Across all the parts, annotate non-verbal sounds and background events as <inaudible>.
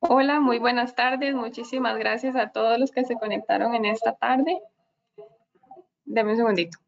Hola, muy buenas tardes. Muchísimas gracias a todos los que se conectaron en esta tarde. Deme un segundito.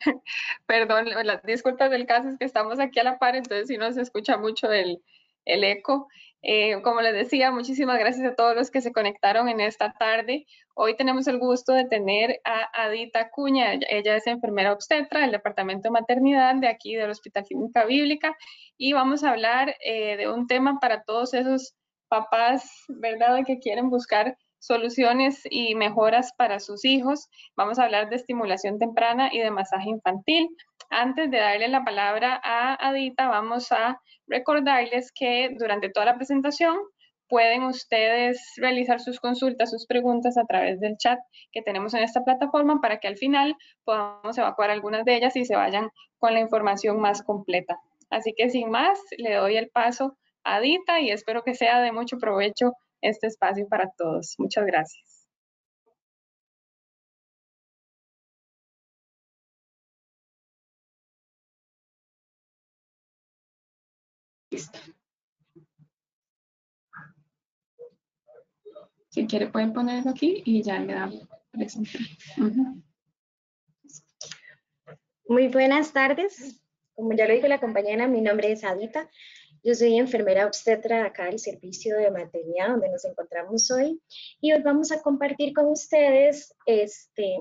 <laughs> Perdón, las disculpas del caso es que estamos aquí a la par, entonces si no se escucha mucho el, el eco. Eh, como les decía, muchísimas gracias a todos los que se conectaron en esta tarde. Hoy tenemos el gusto de tener a Adita Cuña. Ella es enfermera obstetra del Departamento de Maternidad de aquí del Hospital Clínica Bíblica y vamos a hablar eh, de un tema para todos esos papás, ¿verdad?, que quieren buscar soluciones y mejoras para sus hijos. Vamos a hablar de estimulación temprana y de masaje infantil. Antes de darle la palabra a Adita, vamos a recordarles que durante toda la presentación pueden ustedes realizar sus consultas, sus preguntas a través del chat que tenemos en esta plataforma para que al final podamos evacuar algunas de ellas y se vayan con la información más completa. Así que sin más, le doy el paso a Adita y espero que sea de mucho provecho este espacio para todos. Muchas gracias. Si quiere pueden ponerlo aquí y ya me da presentar. Muy buenas tardes. Como ya lo dijo la compañera, mi nombre es Adita. Yo soy enfermera obstetra acá del servicio de maternidad donde nos encontramos hoy y hoy vamos a compartir con ustedes este,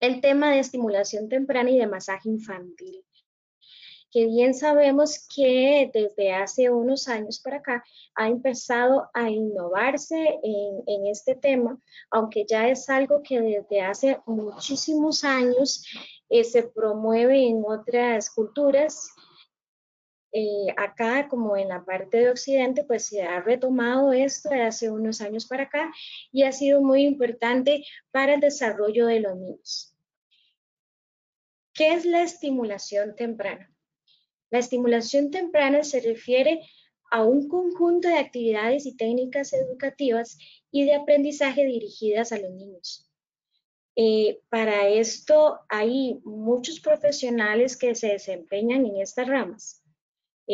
el tema de estimulación temprana y de masaje infantil que bien sabemos que desde hace unos años para acá ha empezado a innovarse en, este tema, aunque ya es algo que desde hace muchísimos años eh, se promueve en otras culturas. Eh, acá, como en la parte de Occidente, pues se ha retomado esto de hace unos años para acá y ha sido muy importante para el desarrollo de los niños. ¿Qué es la estimulación temprana? La estimulación temprana se refiere a un conjunto de actividades y técnicas educativas y de aprendizaje dirigidas a los niños. Eh, para esto hay muchos profesionales que se desempeñan en estas ramas.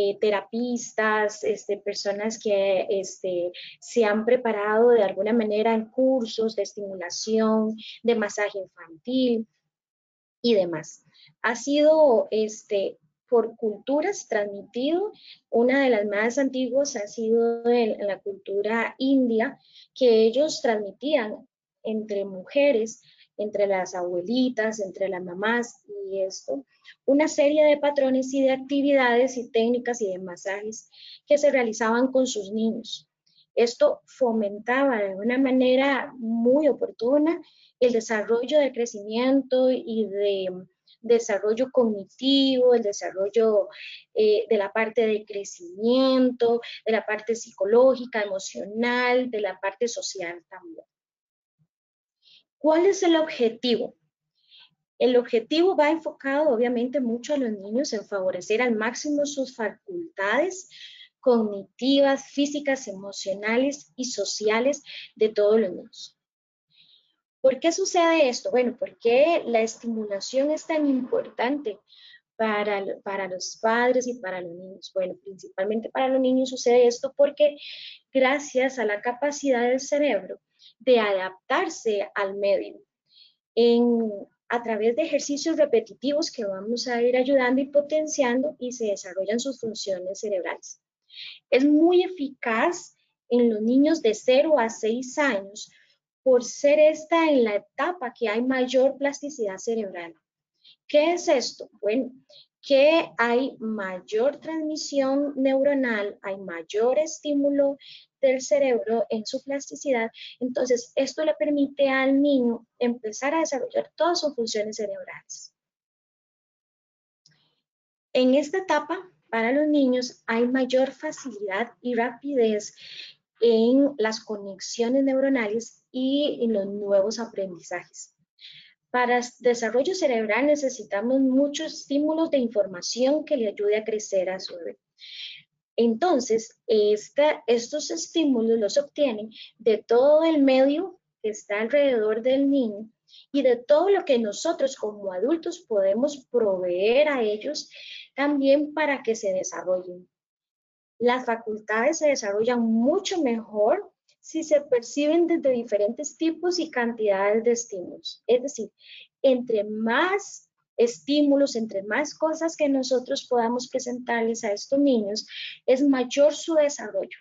Eh, terapistas, este, personas que este, se han preparado de alguna manera en cursos de estimulación, de masaje infantil y demás. Ha sido este, por culturas transmitido. Una de las más antiguas ha sido en, la cultura india, que ellos transmitían entre mujeres, entre las abuelitas, entre las mamás y esto, una serie de patrones y de actividades y técnicas y de masajes que se realizaban con sus niños. Esto fomentaba de una manera muy oportuna el desarrollo del crecimiento y de desarrollo cognitivo, el desarrollo eh, de la parte de crecimiento, de la parte psicológica, emocional, de la parte social también. ¿Cuál es el objetivo? El objetivo va enfocado obviamente mucho a los niños en favorecer al máximo sus facultades cognitivas, físicas, emocionales y sociales de todos los niños. ¿Por qué sucede esto? Bueno, porque la estimulación es tan importante para, para los padres y para los niños? Bueno, principalmente para los niños sucede esto porque gracias a la capacidad del cerebro de adaptarse al medio, en, a través de ejercicios repetitivos que vamos a ir ayudando y potenciando y se desarrollan sus funciones cerebrales. Es muy eficaz en los niños de 0 a 6 años por ser esta en la etapa que hay mayor plasticidad cerebral. ¿Qué es esto? Bueno, que hay mayor transmisión neuronal, hay mayor estímulo del cerebro en su plasticidad, entonces esto le permite al niño empezar a desarrollar todas sus funciones cerebrales. En esta etapa, para los niños, hay mayor facilidad y rapidez en las conexiones neuronales y en los nuevos aprendizajes. Para desarrollo cerebral necesitamos muchos estímulos de información que le ayude a crecer a su bebé. Entonces, estos estímulos los obtienen de todo el medio que está alrededor del niño y de todo lo que nosotros como adultos podemos proveer a ellos también para que se desarrollen. Las facultades se desarrollan mucho mejor si se perciben desde diferentes tipos y cantidades de estímulos. Es decir, entre más estímulos, entre más cosas que nosotros podamos presentarles a estos niños, es mayor su desarrollo.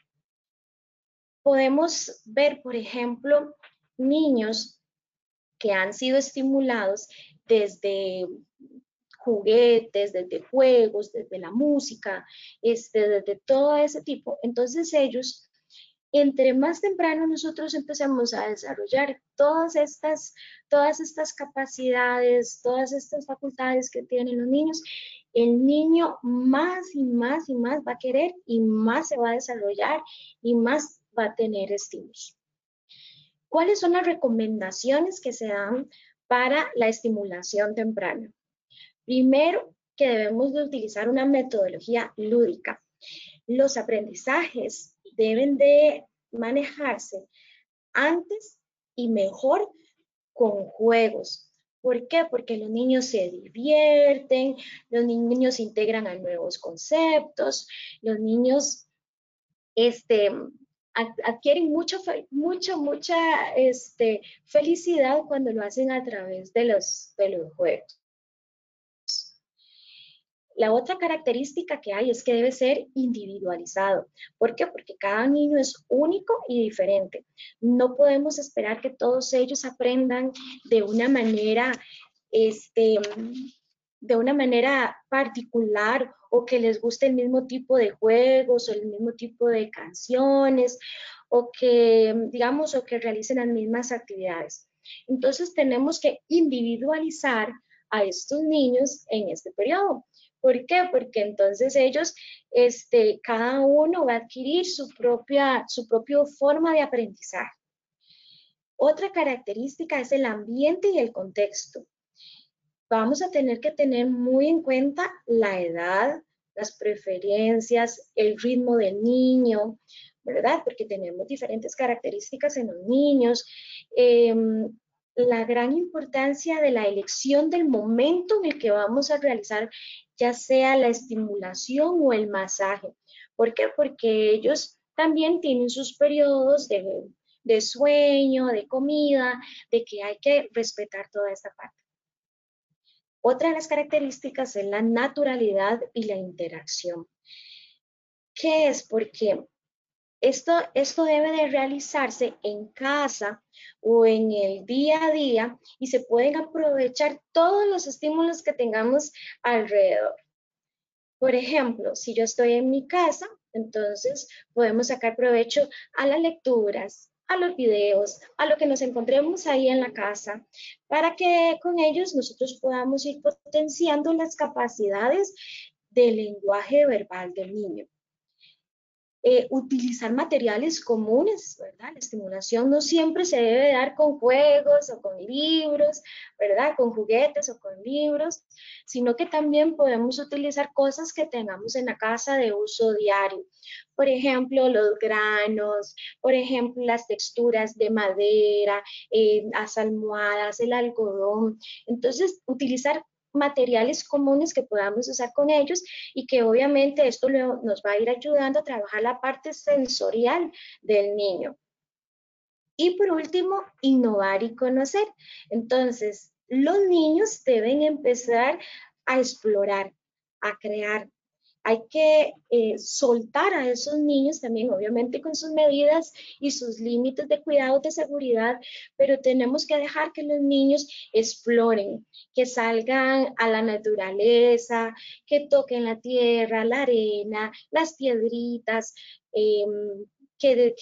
Podemos ver, por ejemplo, niños que han sido estimulados desde juguetes, desde juegos, desde la música, este, desde todo ese tipo. Entonces ellos entre más temprano nosotros empecemos a desarrollar todas estas, todas estas capacidades, todas estas facultades que tienen los niños, el niño más y más y más va a querer y más se va a desarrollar y más va a tener estímulos. ¿Cuáles son las recomendaciones que se dan para la estimulación temprana? Primero, que debemos de utilizar una metodología lúdica. Los aprendizajes deben de manejarse antes y mejor con juegos. ¿Por qué? Porque los niños se divierten, los niños integran a nuevos conceptos, los niños este, adquieren mucho, mucha este, felicidad cuando lo hacen a través de los, de los juegos. La otra característica que hay es que debe ser individualizado. ¿Por qué? Porque cada niño es único y diferente. No podemos esperar que todos ellos aprendan de una manera, este, de una manera particular o que les guste el mismo tipo de juegos o el mismo tipo de canciones o que, digamos, o que realicen las mismas actividades. Entonces tenemos que individualizar a estos niños en este periodo. ¿Por qué? Porque entonces ellos, este, cada uno va a adquirir su propia, su propia forma de aprendizaje. Otra característica es el ambiente y el contexto. Vamos a tener que tener muy en cuenta la edad, las preferencias, el ritmo del niño, ¿verdad? Porque tenemos diferentes características en los niños. Em, la gran importancia de la elección del momento en el que vamos a realizar ya sea la estimulación o el masaje. ¿Por qué? Porque ellos también tienen sus periodos de, sueño, de comida, de que hay que respetar toda esta parte. Otra de las características es la naturalidad y la interacción. ¿Qué es? Porque esto, esto debe de realizarse en casa o en el día a día y se pueden aprovechar todos los estímulos que tengamos alrededor. Por ejemplo, si yo estoy en mi casa, entonces podemos sacar provecho a las lecturas, a los videos, a lo que nos encontremos ahí en la casa, para que con ellos nosotros podamos ir potenciando las capacidades del lenguaje verbal del niño. Eh, utilizar materiales comunes, ¿verdad? La estimulación no siempre se debe dar con juegos o con libros, ¿verdad? Con juguetes o con libros, sino que también podemos utilizar cosas que tengamos en la casa de uso diario. Por ejemplo, los granos, por ejemplo, las texturas de madera, eh, las almohadas, el algodón. Entonces, utilizar materiales comunes que podamos usar con ellos y que obviamente esto nos va a ir ayudando a trabajar la parte sensorial del niño. Y por último, innovar y conocer. Entonces, los niños deben empezar a explorar, a crear, hay que eh, soltar a esos niños también, obviamente con sus medidas y sus límites de cuidado de seguridad, pero tenemos que dejar que los niños exploren, que salgan a la naturaleza, que toquen la tierra, la arena, las piedritas, em, que,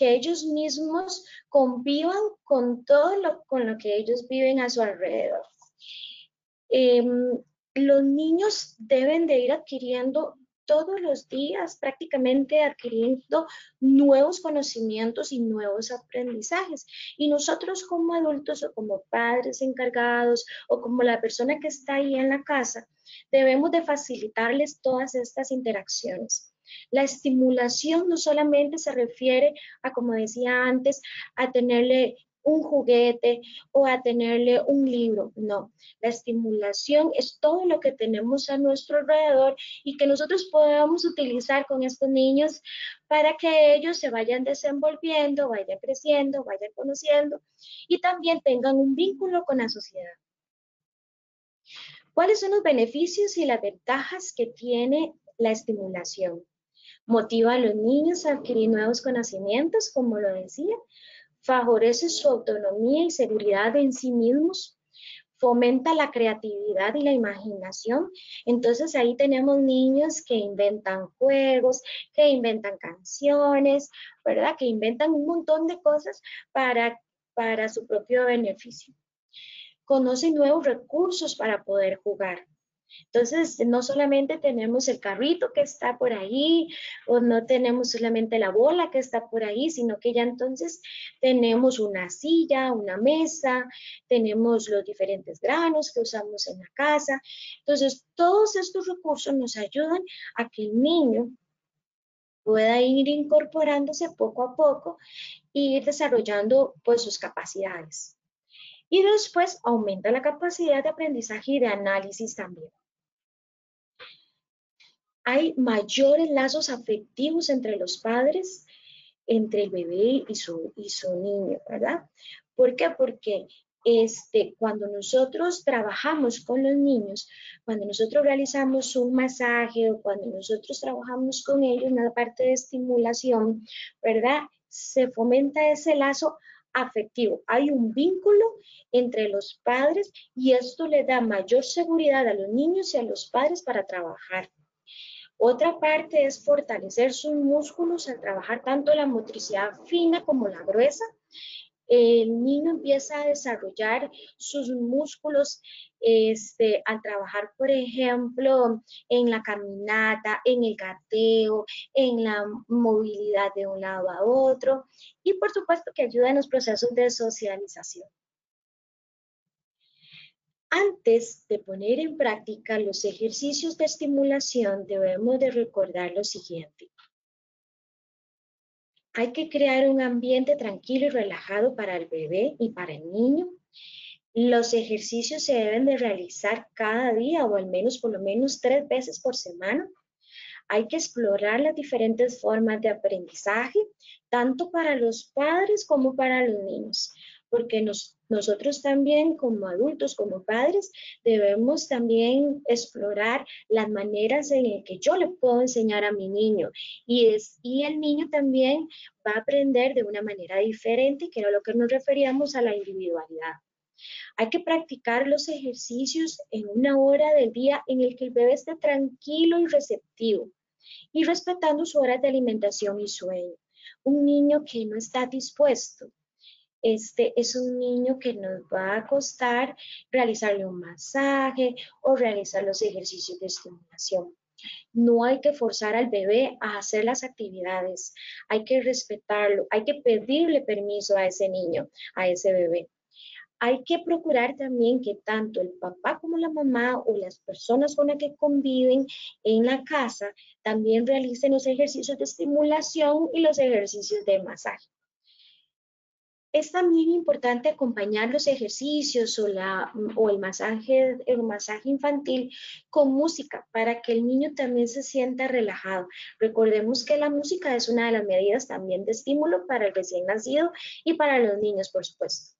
ellos mismos convivan con todo lo, con lo que ellos viven a su alrededor. Em, los niños deben de ir adquiriendo todos los días, prácticamente adquiriendo nuevos conocimientos y nuevos aprendizajes. Y nosotros como adultos o como padres encargados o como la persona que está ahí en la casa, debemos de facilitarles todas estas interacciones. La estimulación no solamente se refiere a, como decía antes, a tenerle un juguete o a tenerle un libro. No, la estimulación es todo lo que tenemos a nuestro alrededor y que nosotros podamos utilizar con estos niños para que ellos se vayan desenvolviendo, vayan creciendo, vayan conociendo y también tengan un vínculo con la sociedad. ¿Cuáles son los beneficios y las ventajas que tiene la estimulación? Motiva a los niños a adquirir nuevos conocimientos, como lo decía, favorece su autonomía y seguridad en sí mismos, fomenta la creatividad y la imaginación. Entonces ahí tenemos niños que inventan juegos, que inventan canciones, ¿verdad? Que inventan un montón de cosas para, para su propio beneficio conocen nuevos recursos para poder jugar. Entonces, no solamente tenemos el carrito que está por ahí, o no tenemos solamente la bola que está por ahí, sino que ya entonces tenemos una silla, una mesa, tenemos los diferentes granos que usamos en la casa. Entonces, todos estos recursos nos ayudan a que el niño pueda ir incorporándose poco a poco e ir desarrollando pues sus capacidades y después aumenta la capacidad de aprendizaje y de análisis también. Hay mayores lazos afectivos entre los padres, entre el bebé y su, y su niño, ¿verdad? ¿Por qué? Porque este, cuando nosotros trabajamos con los niños, cuando nosotros realizamos un masaje o cuando nosotros trabajamos con ellos en la parte de estimulación, ¿verdad? Se fomenta ese lazo afectivo. Hay un vínculo entre los padres y esto le da mayor seguridad a los niños y a los padres para trabajar. Otra parte es fortalecer sus músculos al trabajar tanto la motricidad fina como la gruesa el niño empieza a desarrollar sus músculos este, al trabajar, por ejemplo, en la caminata, en el gateo, en la movilidad de un lado a otro y por supuesto que ayuda en los procesos de socialización. Antes de poner en práctica los ejercicios de estimulación, debemos de recordar lo siguiente. Hay que crear un ambiente tranquilo y relajado para el bebé y para el niño. Los ejercicios se deben de realizar cada día o al menos por lo menos tres veces por semana. Hay que explorar las diferentes formas de aprendizaje, tanto para los padres como para los niños porque nosotros también como adultos, como padres, debemos también explorar las maneras en las que yo le puedo enseñar a mi niño y, es, y el niño también va a aprender de una manera diferente, que era lo que nos referíamos a la individualidad. Hay que practicar los ejercicios en una hora del día en el que el bebé esté tranquilo y receptivo y respetando su hora de alimentación y sueño. Un niño que no está dispuesto este es un niño que nos va a costar realizarle un masaje o realizar los ejercicios de estimulación. No hay que forzar al bebé a hacer las actividades, hay que respetarlo, hay que pedirle permiso a ese niño, a ese bebé. Hay que procurar también que tanto el papá como la mamá o las personas con las que conviven en la casa también realicen los ejercicios de estimulación y los ejercicios de masaje es también importante acompañar los ejercicios o, la, o el, masaje, el masaje infantil con música para que el niño también se sienta relajado. Recordemos que la música es una de las medidas también de estímulo para el recién nacido y para los niños, por supuesto.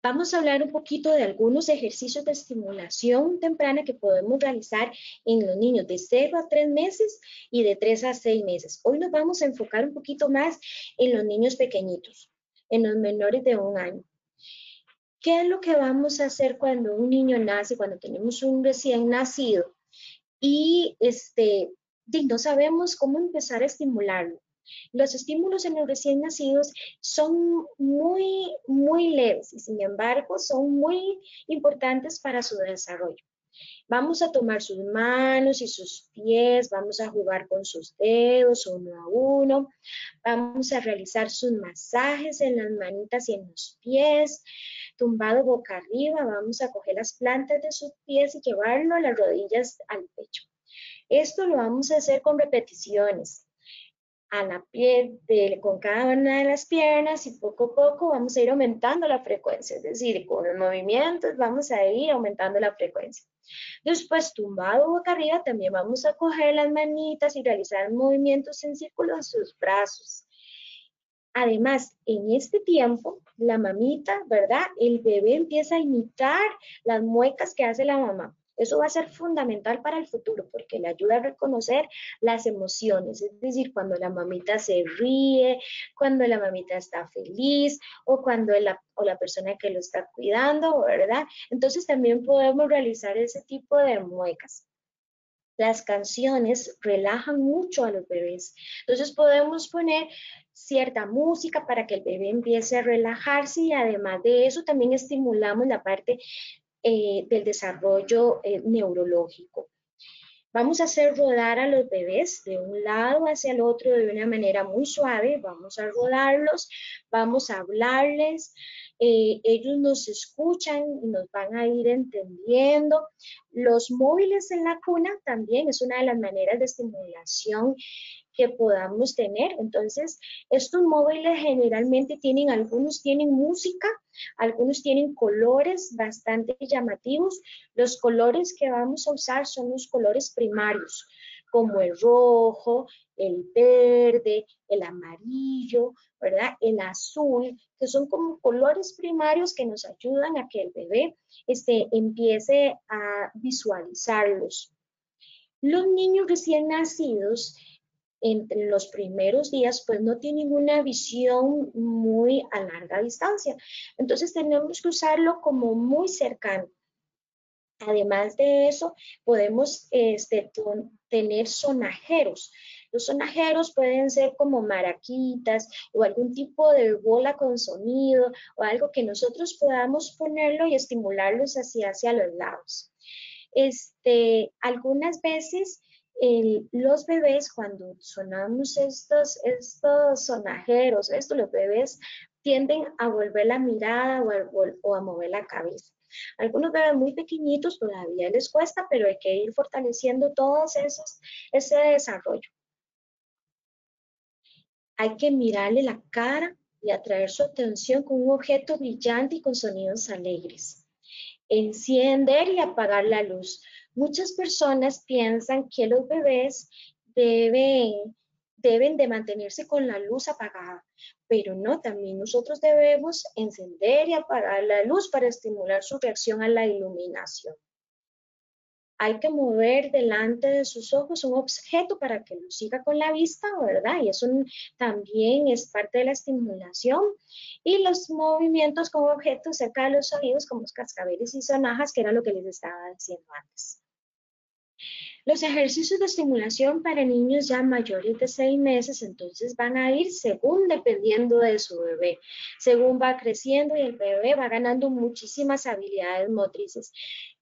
Vamos a hablar un poquito de algunos ejercicios de estimulación temprana que podemos realizar en los niños de 0 a 3 meses y de 3 a 6 meses. Hoy nos vamos a enfocar un poquito más en los niños pequeñitos, en los menores de un año. ¿Qué es lo que vamos a hacer cuando un niño nace, cuando tenemos un recién nacido y este, no sabemos cómo empezar a estimularlo? Los estímulos en los recién nacidos son muy, muy leves y sin embargo son muy importantes para su desarrollo. Vamos a tomar sus manos y sus pies, vamos a jugar con sus dedos uno a uno, vamos a realizar sus masajes en las manitas y en los pies, tumbado boca arriba, vamos a coger las plantas de sus pies y llevarlo a las rodillas al pecho. Esto lo vamos a hacer con repeticiones a la piel de, con cada una de las piernas y poco a poco vamos a ir aumentando la frecuencia, es decir, con los movimientos vamos a ir aumentando la frecuencia. Después, tumbado boca arriba, también vamos a coger las manitas y realizar movimientos en círculo en sus brazos. Además, en este tiempo, la mamita, ¿verdad? El bebé empieza a imitar las muecas que hace la mamá. Eso va a ser fundamental para el futuro porque le ayuda a reconocer las emociones, es decir, cuando la mamita se ríe, cuando la mamita está feliz o cuando la, o la persona que lo está cuidando, ¿verdad? Entonces también podemos realizar ese tipo de muecas las canciones relajan mucho a los bebés. Entonces podemos poner cierta música para que el bebé empiece a relajarse y además de eso también estimulamos la parte eh, del desarrollo eh, neurológico. Vamos a hacer rodar a los bebés de un lado hacia el otro de una manera muy suave. Vamos a rodarlos, vamos a hablarles. Eh, ellos nos escuchan y nos van a ir entendiendo. Los móviles en la cuna también es una de las maneras de estimulación que podamos tener. Entonces, estos móviles generalmente tienen, algunos tienen música, algunos tienen colores bastante llamativos. Los colores que vamos a usar son los colores primarios, como el rojo, el verde, el amarillo, ¿verdad? El azul, que son como colores primarios que nos ayudan a que el bebé este, empiece a visualizarlos. Los niños recién nacidos entre los primeros días, pues no tienen una visión muy a larga distancia. Entonces tenemos que usarlo como muy cercano. Además de eso, podemos este, tener sonajeros. Los sonajeros pueden ser como maraquitas o algún tipo de bola con sonido o algo que nosotros podamos ponerlo y estimularlos hacia, hacia los lados. Este, algunas veces los bebés, cuando sonamos estos, estos sonajeros, esto, los bebés tienden a volver la mirada o a, mover la cabeza. Algunos bebés muy pequeñitos todavía les cuesta, pero hay que ir fortaleciendo esos, ese desarrollo. Hay que mirarle la cara y atraer su atención con un objeto brillante y con sonidos alegres. Encender y apagar la luz. Muchas personas piensan que los bebés deben, deben de mantenerse con la luz apagada, pero no, también nosotros debemos encender y apagar la luz para estimular su reacción a la iluminación. Hay que mover delante de sus ojos un objeto para que lo siga con la vista, ¿verdad? Y eso también es parte de la estimulación. Y los movimientos con objetos cerca de los oídos, como los cascabeles y sonajas, que era lo que les estaba diciendo antes. Los ejercicios de estimulación para niños ya mayores de seis meses, entonces van a ir según dependiendo de su bebé, según va creciendo y el bebé va ganando muchísimas habilidades motrices.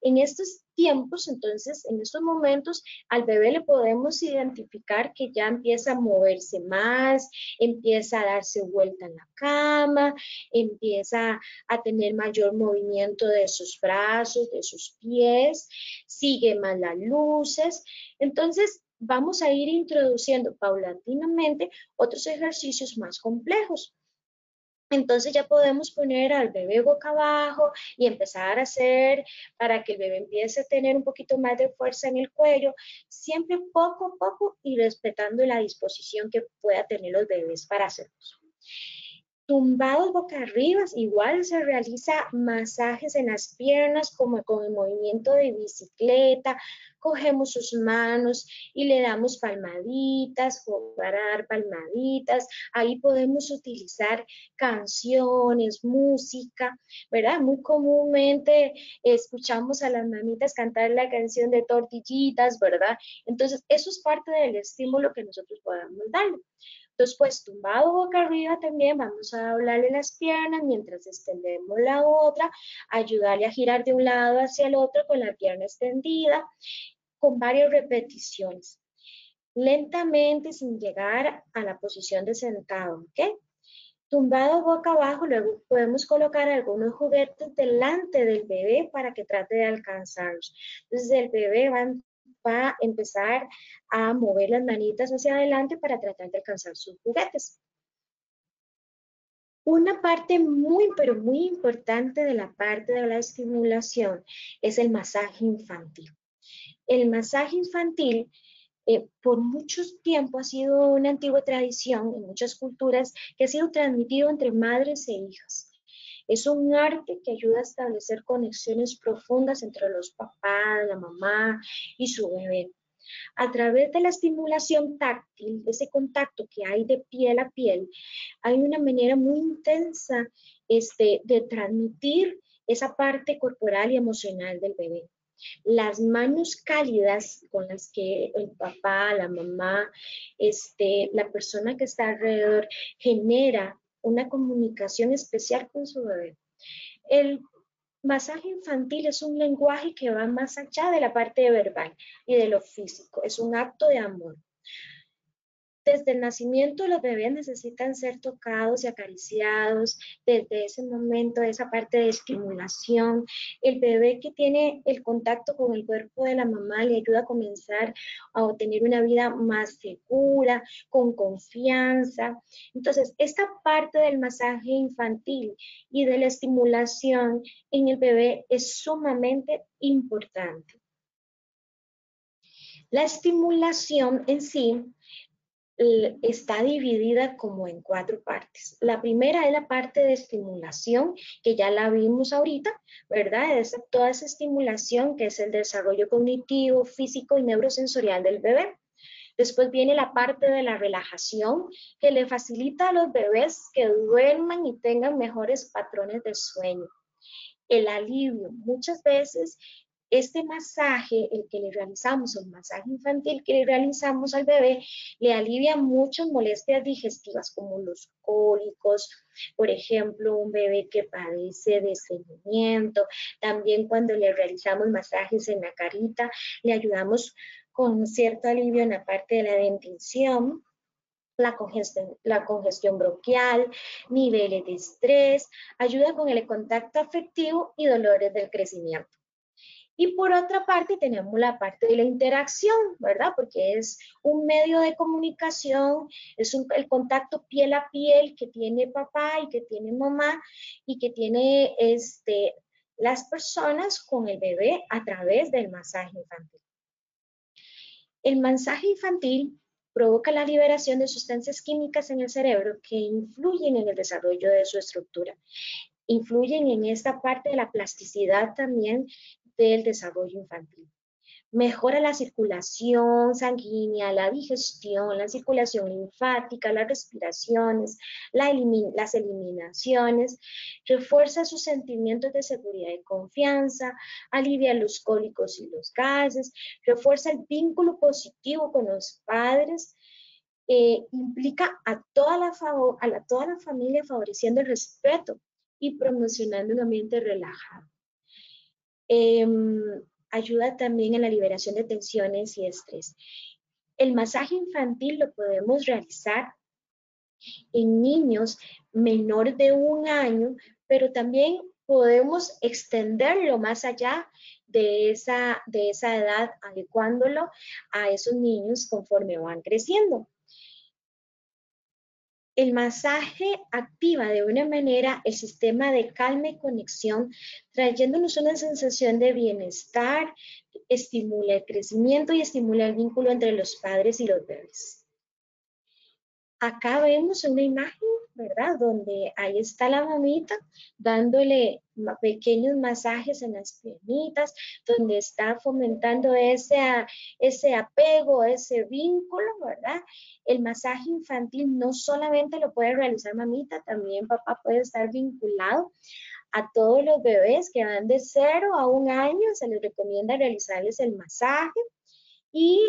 En estos tiempos, entonces, en estos momentos, al bebé le podemos identificar que ya empieza a moverse más, empieza a darse vuelta en la cama, empieza a tener mayor movimiento de sus brazos, de sus pies, sigue más las luces. Entonces, vamos a ir introduciendo paulatinamente otros ejercicios más complejos. Entonces ya podemos poner al bebé boca abajo y empezar a hacer para que el bebé empiece a tener un poquito más de fuerza en el cuello, siempre poco a poco y respetando la disposición que pueda tener los bebés para hacerlo. Tumbados boca arriba, igual se realiza masajes en las piernas como con el movimiento de bicicleta, cogemos sus manos y le damos palmaditas, para dar palmaditas, ahí podemos utilizar canciones, música, ¿verdad? Muy comúnmente escuchamos a las mamitas cantar la canción de tortillitas, ¿verdad? Entonces, eso es parte del estímulo que nosotros podemos darle. Después, tumbado boca arriba también, vamos a doblarle las piernas mientras extendemos la otra, ayudarle a girar de un lado hacia el otro con la pierna extendida, con varias repeticiones. Lentamente, sin llegar a la posición de sentado, ¿ok? Tumbado boca abajo, luego podemos colocar algunos juguetes delante del bebé para que trate de alcanzarlos. Entonces el bebé va va a empezar a mover las manitas hacia adelante para tratar de alcanzar sus juguetes. Una parte muy, pero muy importante de la parte de la estimulación es el masaje infantil. El masaje infantil eh, por mucho tiempo ha sido una antigua tradición en muchas culturas que ha sido transmitido entre madres e hijas. Es un arte que ayuda a establecer conexiones profundas entre los papás, la mamá y su bebé. A través de la estimulación táctil, de ese contacto que hay de piel a piel, hay una manera muy intensa este, de transmitir esa parte corporal y emocional del bebé. Las manos cálidas con las que el papá, la mamá, este, la persona que está alrededor genera una comunicación especial con su bebé. El masaje infantil es un lenguaje que va más allá de la parte verbal y de lo físico, es un acto de amor. Desde el nacimiento los bebés necesitan ser tocados y acariciados, desde ese momento, esa parte de estimulación. El bebé que tiene el contacto con el cuerpo de la mamá le ayuda a comenzar a obtener una vida más segura, con confianza. Entonces, esta parte del masaje infantil y de la estimulación en el bebé es sumamente importante. La estimulación en sí está dividida como en cuatro partes. La primera es la parte de estimulación, que ya la vimos ahorita, ¿verdad? Es toda esa estimulación que es el desarrollo cognitivo, físico y neurosensorial del bebé. Después viene la parte de la relajación, que le facilita a los bebés que duerman y tengan mejores patrones de sueño. El alivio. Muchas veces este masaje, el que le realizamos, el masaje infantil que le realizamos al bebé, le alivia muchas molestias digestivas como los cólicos, por ejemplo, un bebé que padece de estreñimiento. También cuando le realizamos masajes en la carita, le ayudamos con cierto alivio en la parte de la dentición. La congestión, la congestión bronquial, niveles de estrés, ayuda con el contacto afectivo y dolores del crecimiento. Y por otra parte tenemos la parte de la interacción, ¿verdad? Porque es un medio de comunicación, es el contacto piel a piel que tiene papá y que tiene mamá y que tiene este, las personas con el bebé a través del masaje infantil. El masaje infantil provoca la liberación de sustancias químicas en el cerebro que influyen en el desarrollo de su estructura influyen en esta parte de la plasticidad también del desarrollo infantil. Mejora la circulación sanguínea, la digestión, la circulación linfática, las respiraciones, las eliminaciones, refuerza sus sentimientos de seguridad y confianza, alivia los cólicos y los gases, refuerza el vínculo positivo con los padres, eh, implica a toda, la a toda la familia favoreciendo el respeto y promocionando un ambiente relajado. Em, ayuda también en la liberación de tensiones y estrés. El masaje infantil lo podemos realizar en niños menor de un año, pero también podemos extenderlo más allá de esa, de esa edad, adecuándolo a esos niños conforme van creciendo. El masaje activa de una manera el sistema de calma y conexión, trayéndonos una sensación de bienestar, estimula el crecimiento y estimula el vínculo entre los padres y los bebés. Acá vemos una imagen ¿verdad? Donde ahí está la mamita dándole pequeños masajes en las piernitas, donde está fomentando ese, ese apego, ese vínculo, ¿verdad? El masaje infantil no solamente lo puede realizar mamita, también papá puede estar vinculado a todos los bebés que van de 0 a un año, se les recomienda realizarles el masaje y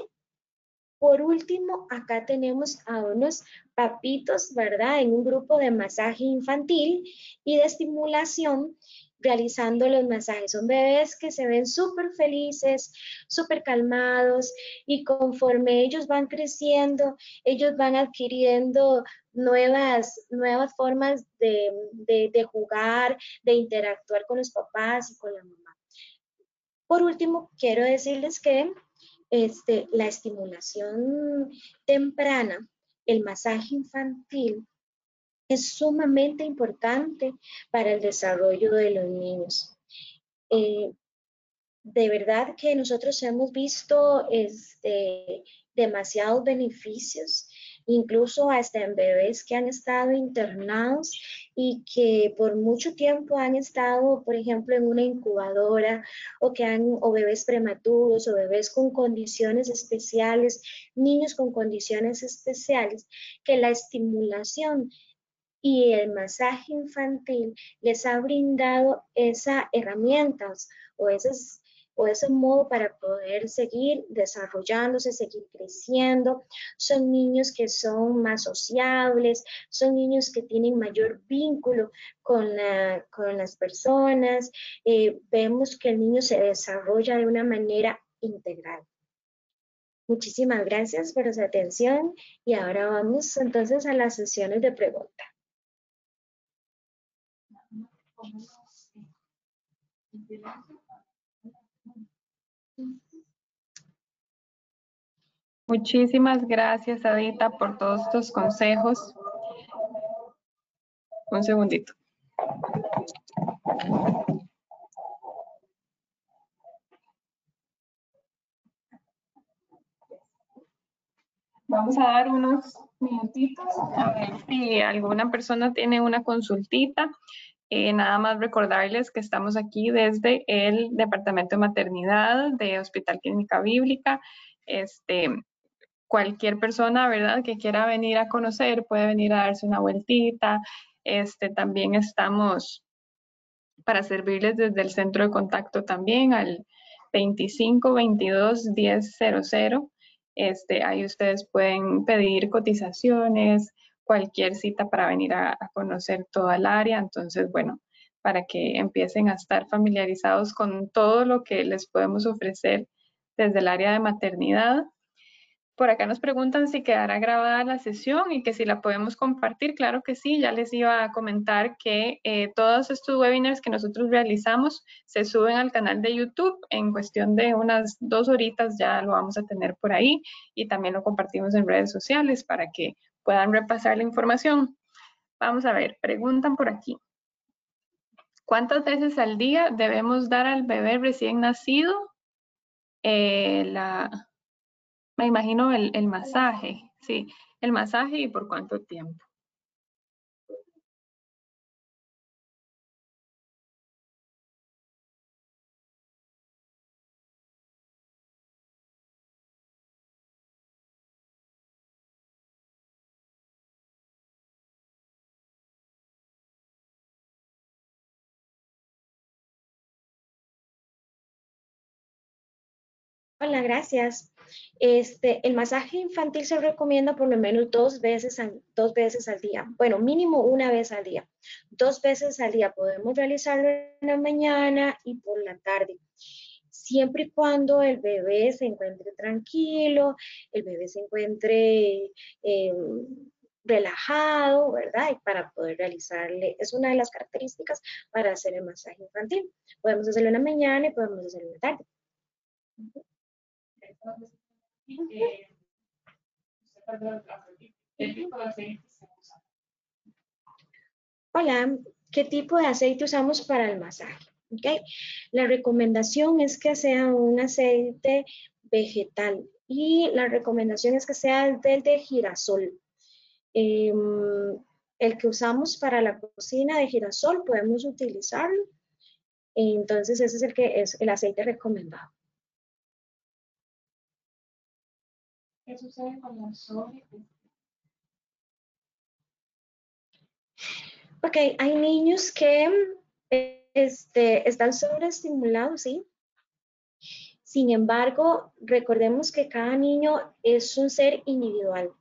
por último, acá tenemos a unos papitos, ¿verdad? En un grupo de masaje infantil y de estimulación realizando los masajes. Son bebés que se ven súper felices, súper calmados y conforme ellos van creciendo, ellos van adquiriendo nuevas, nuevas formas de, de jugar, de interactuar con los papás y con la mamá. Por último, quiero decirles que este, la estimulación temprana, el masaje infantil, es sumamente importante para el desarrollo de los niños. Eh, de verdad que nosotros hemos visto este, demasiados beneficios, incluso hasta en bebés que han estado internados y que por mucho tiempo han estado, por ejemplo, en una incubadora o que han o bebés prematuros o bebés con condiciones especiales, niños con condiciones especiales, que la estimulación y el masaje infantil les ha brindado esas herramientas o esas o ese modo para poder seguir desarrollándose, seguir creciendo. Son niños que son más sociables, son niños que tienen mayor vínculo con, las personas. Eh, vemos que el niño se desarrolla de una manera integral. Muchísimas gracias por su atención y ahora vamos entonces a las sesiones de preguntas. Muchísimas gracias, Adita, por todos estos consejos. Un segundito. Vamos a dar unos minutitos a ver si alguna persona tiene una consultita. Eh, nada más recordarles que estamos aquí desde el Departamento de Maternidad de Hospital Clínica Bíblica. Este, cualquier persona, ¿verdad?, que quiera venir a conocer, puede venir a darse una vueltita. Este, también estamos para servirles desde el centro de contacto también al 25 22 1000. Este, ahí ustedes pueden pedir cotizaciones, cualquier cita para venir a, conocer toda el área. Entonces, bueno, para que empiecen a estar familiarizados con todo lo que les podemos ofrecer desde el área de maternidad. Por acá nos preguntan si quedará grabada la sesión y que si la podemos compartir. Claro que sí, ya les iba a comentar que eh, todos estos webinars que nosotros realizamos se suben al canal de YouTube. En cuestión de unas dos horitas ya lo vamos a tener por ahí y también lo compartimos en redes sociales para que puedan repasar la información. Vamos a ver, preguntan por aquí. ¿Cuántas veces al día debemos dar al bebé recién nacido eh, la, me imagino el, el masaje, sí, el masaje y por cuánto tiempo? Hola, gracias. Este, el masaje infantil se recomienda por lo menos dos veces, dos veces al día. Bueno, mínimo una vez al día. Dos veces al día podemos realizarlo en la mañana y por la tarde. Siempre y cuando el bebé se encuentre tranquilo, el bebé se encuentre em, relajado, ¿verdad? Y para poder realizarle, es una de las características para hacer el masaje infantil. Podemos hacerlo en la mañana y podemos hacerlo en la tarde. Hola, ¿qué tipo de aceite usamos para el masaje? Okay. La recomendación es que sea un aceite vegetal y la recomendación es que sea el del de girasol. Em, el que usamos para la cocina de girasol podemos utilizarlo. Entonces ese es el que es el aceite recomendado. ¿Qué sucede con los sobre? Ok, hay niños que este, están sobreestimulados, ¿sí? Sin embargo, recordemos que cada niño es un ser individual.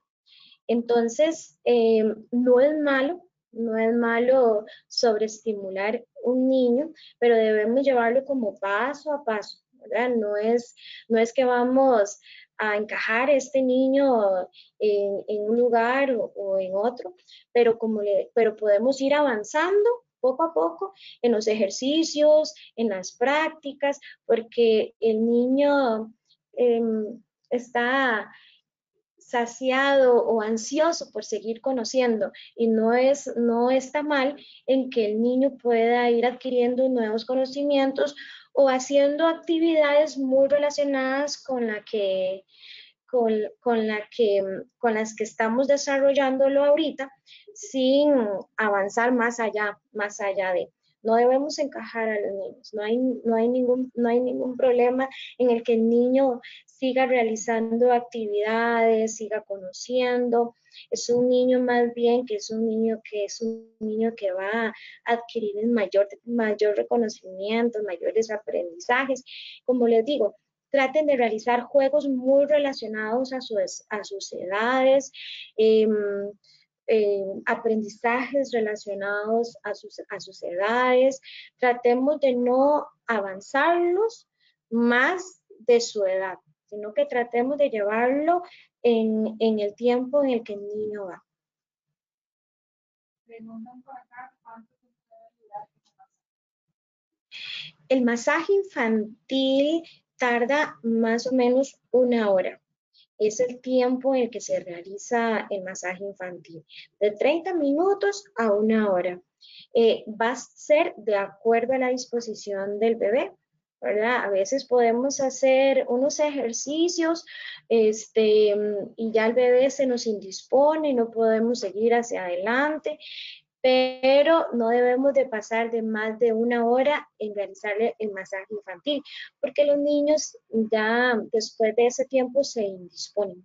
Entonces, eh, no es malo, no es malo sobreestimular un niño, pero debemos llevarlo como paso a paso, ¿verdad? No es, no es que vamos a encajar este niño en, un lugar o, en otro, pero, como le, pero podemos ir avanzando poco a poco en los ejercicios, en las prácticas, porque el niño em, está saciado o ansioso por seguir conociendo y no es no está mal en que el niño pueda ir adquiriendo nuevos conocimientos o haciendo actividades muy relacionadas con la que con, la que, con las que estamos desarrollándolo ahorita sin avanzar más allá, más allá de. No debemos encajar a los niños, no hay, no hay, ningún, no hay ningún problema en el que el niño siga realizando actividades, siga conociendo. Es un niño más bien que es un niño que es un niño que va a adquirir mayor, mayor reconocimiento, mayores aprendizajes. Como les digo, traten de realizar juegos muy relacionados a sus, a sus edades, em, em, aprendizajes relacionados a sus, a sus edades. Tratemos de no avanzarlos más de su edad, sino que tratemos de llevarlo en, en el tiempo en el que el niño va. El masaje infantil tarda más o menos una hora. Es el tiempo en el que se realiza el masaje infantil, de 30 minutos a una hora. Eh, va a ser de acuerdo a la disposición del bebé, ¿verdad? A veces podemos hacer unos ejercicios este, y ya el bebé se nos indispone y no podemos seguir hacia adelante pero no debemos de pasar de más de una hora en realizarle el masaje infantil, porque los niños ya después de ese tiempo se indisponen.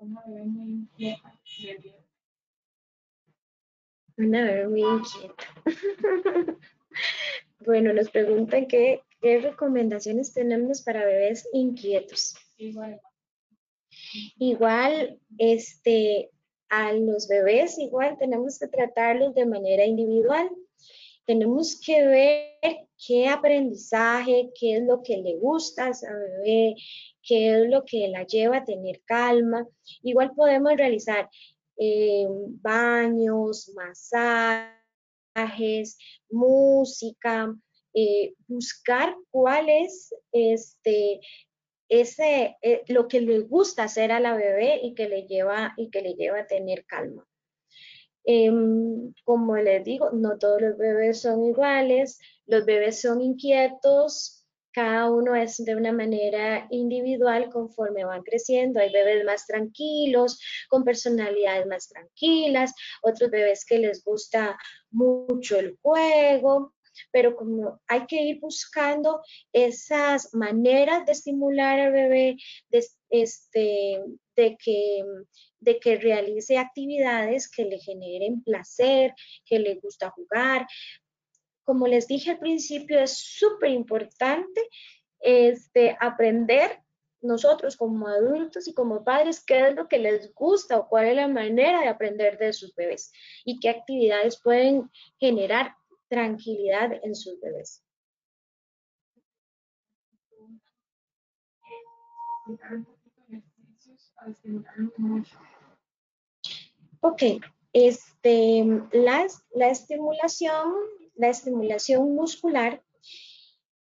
Una bebé muy inquieta. <laughs> bueno, nos preguntan qué, qué recomendaciones tenemos para bebés inquietos. Igual, este, a los bebés igual tenemos que tratarlos de manera individual. Tenemos que ver qué aprendizaje, qué es lo que le gusta a esa bebé, qué es lo que la lleva a tener calma. Igual podemos realizar eh, baños, masajes, música, eh, buscar cuál es este, ese, eh, lo que le gusta hacer a la bebé y que le lleva, y que le lleva a tener calma. Em, como les digo, no todos los bebés son iguales, los bebés son inquietos, cada uno es de una manera individual conforme van creciendo. Hay bebés más tranquilos, con personalidades más tranquilas, otros bebés que les gusta mucho el juego, pero como hay que ir buscando esas maneras de estimular al bebé, de, este, de que de que realice actividades que le generen placer, que le gusta jugar. Como les dije al principio, es súper importante este, aprender nosotros como adultos y como padres qué es lo que les gusta o cuál es la manera de aprender de sus bebés y qué actividades pueden generar tranquilidad en sus bebés. Ok, este, la, la estimulación, la estimulación muscular,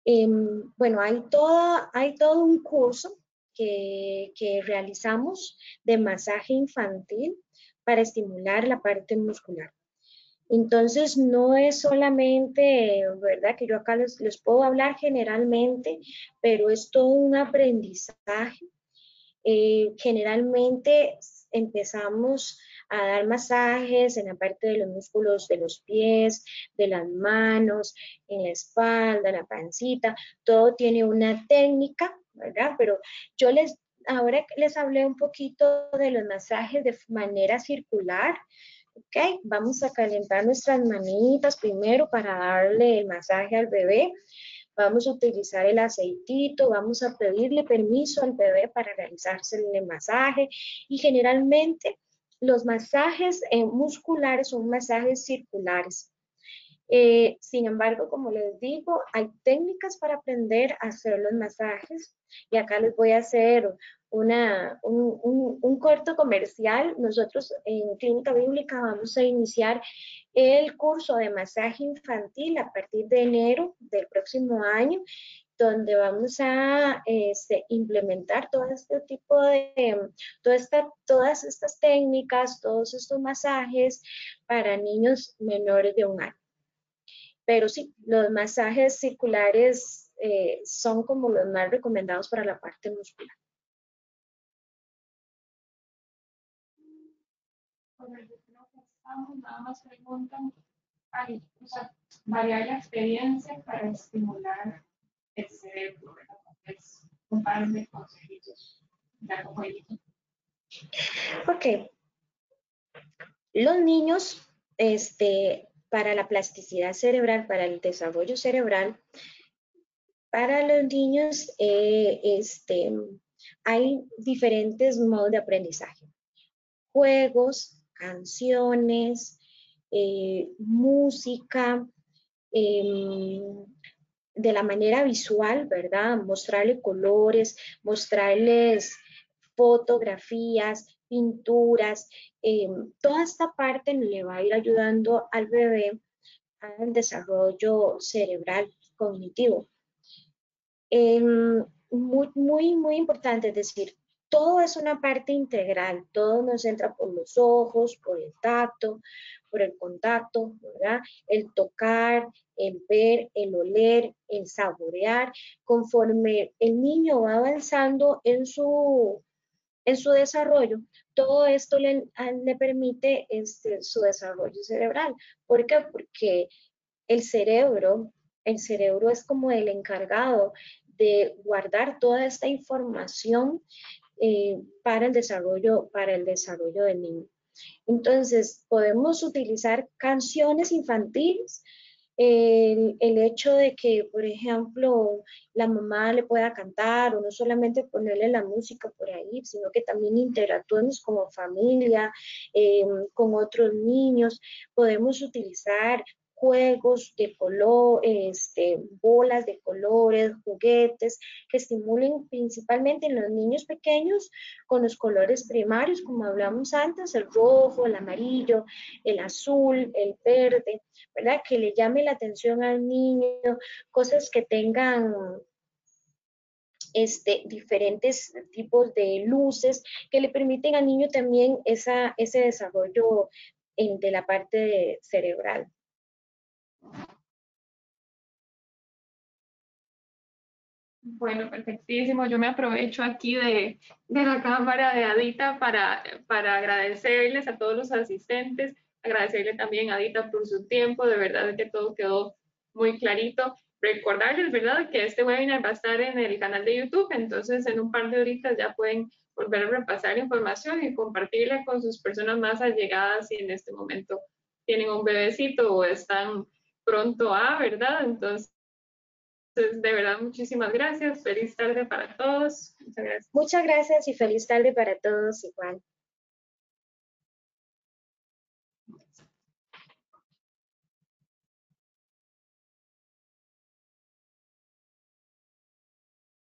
em, bueno, hay, toda, hay todo un curso que, realizamos de masaje infantil para estimular la parte muscular. Entonces, no es solamente, ¿verdad? Que yo acá les, puedo hablar generalmente, pero es todo un aprendizaje. Eh, generalmente empezamos a dar masajes en la parte de los músculos de los pies, de las manos, en la espalda, la pancita, todo tiene una técnica, ¿verdad? Pero yo les, ahora les hablé un poquito de los masajes de manera circular, ¿ok? Vamos a calentar nuestras manitas primero para darle el masaje al bebé. Vamos a utilizar el aceitito, vamos a pedirle permiso al bebé para realizarse el masaje y generalmente los masajes eh, musculares son masajes circulares. Eh, sin embargo, como les digo, hay técnicas para aprender a hacer los masajes y acá les voy a hacer una, un, un, corto comercial. Nosotros en Clínica Bíblica vamos a iniciar el curso de masaje infantil a partir de enero del próximo año donde vamos a este, implementar todo este tipo de, todas estas técnicas, todos estos masajes para niños menores de un año. Pero sí, los masajes circulares eh, son como los más recomendados para la parte muscular. Nada más preguntan, o sea, variar la experiencia para estimular el consejitos Ok. Los niños, este, para la plasticidad cerebral, para el desarrollo cerebral, para los niños eh, este, hay diferentes modos de aprendizaje. Juegos, canciones, eh, música, em, de la manera visual, ¿verdad? Mostrarle colores, mostrarles fotografías, pinturas, em, toda esta parte le va a ir ayudando al bebé al desarrollo cerebral cognitivo. Em, muy, muy, muy importante, es decir, todo es una parte integral, todo nos entra por los ojos, por el tacto, por el contacto, ¿verdad? El tocar, el ver, el oler, el saborear, conforme el niño va avanzando en su, en su desarrollo, todo esto le, le permite este, su desarrollo cerebral. ¿Por qué? Porque el cerebro, el cerebro es como el encargado de guardar toda esta información eh, para el desarrollo, para el desarrollo del niño. Entonces, podemos utilizar canciones infantiles, el, hecho de que, por ejemplo, la mamá le pueda cantar o no solamente ponerle la música por ahí, sino que también interactuemos como familia, eh, con otros niños. Podemos utilizar juegos de color, este, bolas de colores, juguetes que estimulen principalmente en los niños pequeños con los colores primarios, como hablamos antes, el rojo, el amarillo, el azul, el verde, ¿verdad? Que le llame la atención al niño, cosas que tengan este, diferentes tipos de luces que le permiten al niño también esa, ese desarrollo de la parte cerebral. Bueno, perfectísimo. Yo me aprovecho aquí de, la cámara de Adita para, para agradecerles a todos los asistentes, agradecerle también a Adita por su tiempo, de verdad que todo quedó muy clarito. Recordarles, ¿verdad?, que este webinar va a estar en el canal de YouTube, entonces en un par de horitas ya pueden volver a repasar la información y compartirla con sus personas más allegadas si en este momento tienen un bebecito o están pronto a, ¿verdad? Entonces, de verdad, muchísimas gracias. Feliz tarde para todos. Muchas gracias. Muchas gracias y feliz tarde para todos igual.